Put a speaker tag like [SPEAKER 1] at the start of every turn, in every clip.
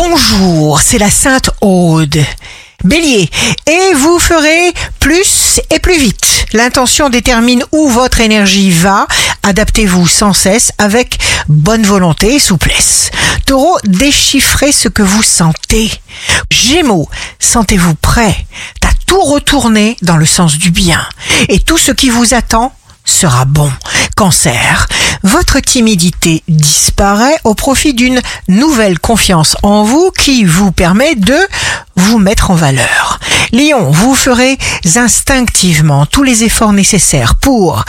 [SPEAKER 1] Bonjour, c'est la Sainte Aude. Bélier, et vous ferez plus et plus vite. L'intention détermine où votre énergie va. Adaptez-vous sans cesse avec bonne volonté et souplesse. Taureau, déchiffrez ce que vous sentez. Gémeaux, sentez-vous prêt à tout retourner dans le sens du bien. Et tout ce qui vous attend sera bon. Cancer, votre timidité disparaît au profit d'une nouvelle confiance en vous qui vous permet de vous mettre en valeur. Lion, vous ferez instinctivement tous les efforts nécessaires pour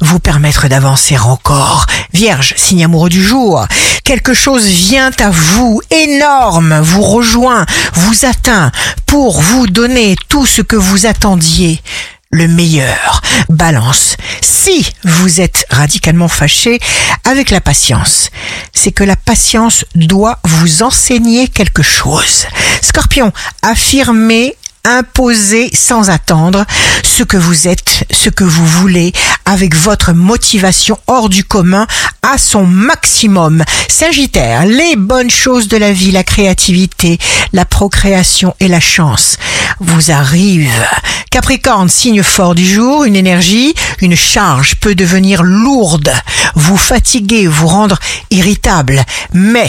[SPEAKER 1] vous permettre d'avancer encore. Vierge, signe amoureux du jour, quelque chose vient à vous, énorme, vous rejoint, vous atteint pour vous donner tout ce que vous attendiez le meilleur. Balance. Si vous êtes radicalement fâché avec la patience, c'est que la patience doit vous enseigner quelque chose. Scorpion, affirmez imposez sans attendre ce que vous êtes, ce que vous voulez, avec votre motivation hors du commun à son maximum. Sagittaire, les bonnes choses de la vie, la créativité, la procréation et la chance vous arrivent. Capricorne, signe fort du jour, une énergie, une charge peut devenir lourde, vous fatiguer, vous rendre irritable, mais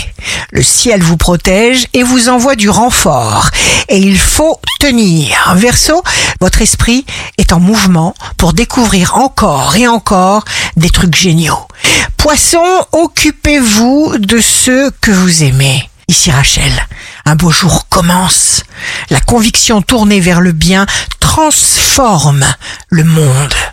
[SPEAKER 1] le ciel vous protège et vous envoie du renfort. Et il faut tenir. Verseau, votre esprit est en mouvement pour découvrir encore et encore des trucs géniaux. Poisson, occupez-vous de ceux que vous aimez. Ici Rachel, un beau jour commence. La conviction tournée vers le bien transforme le monde.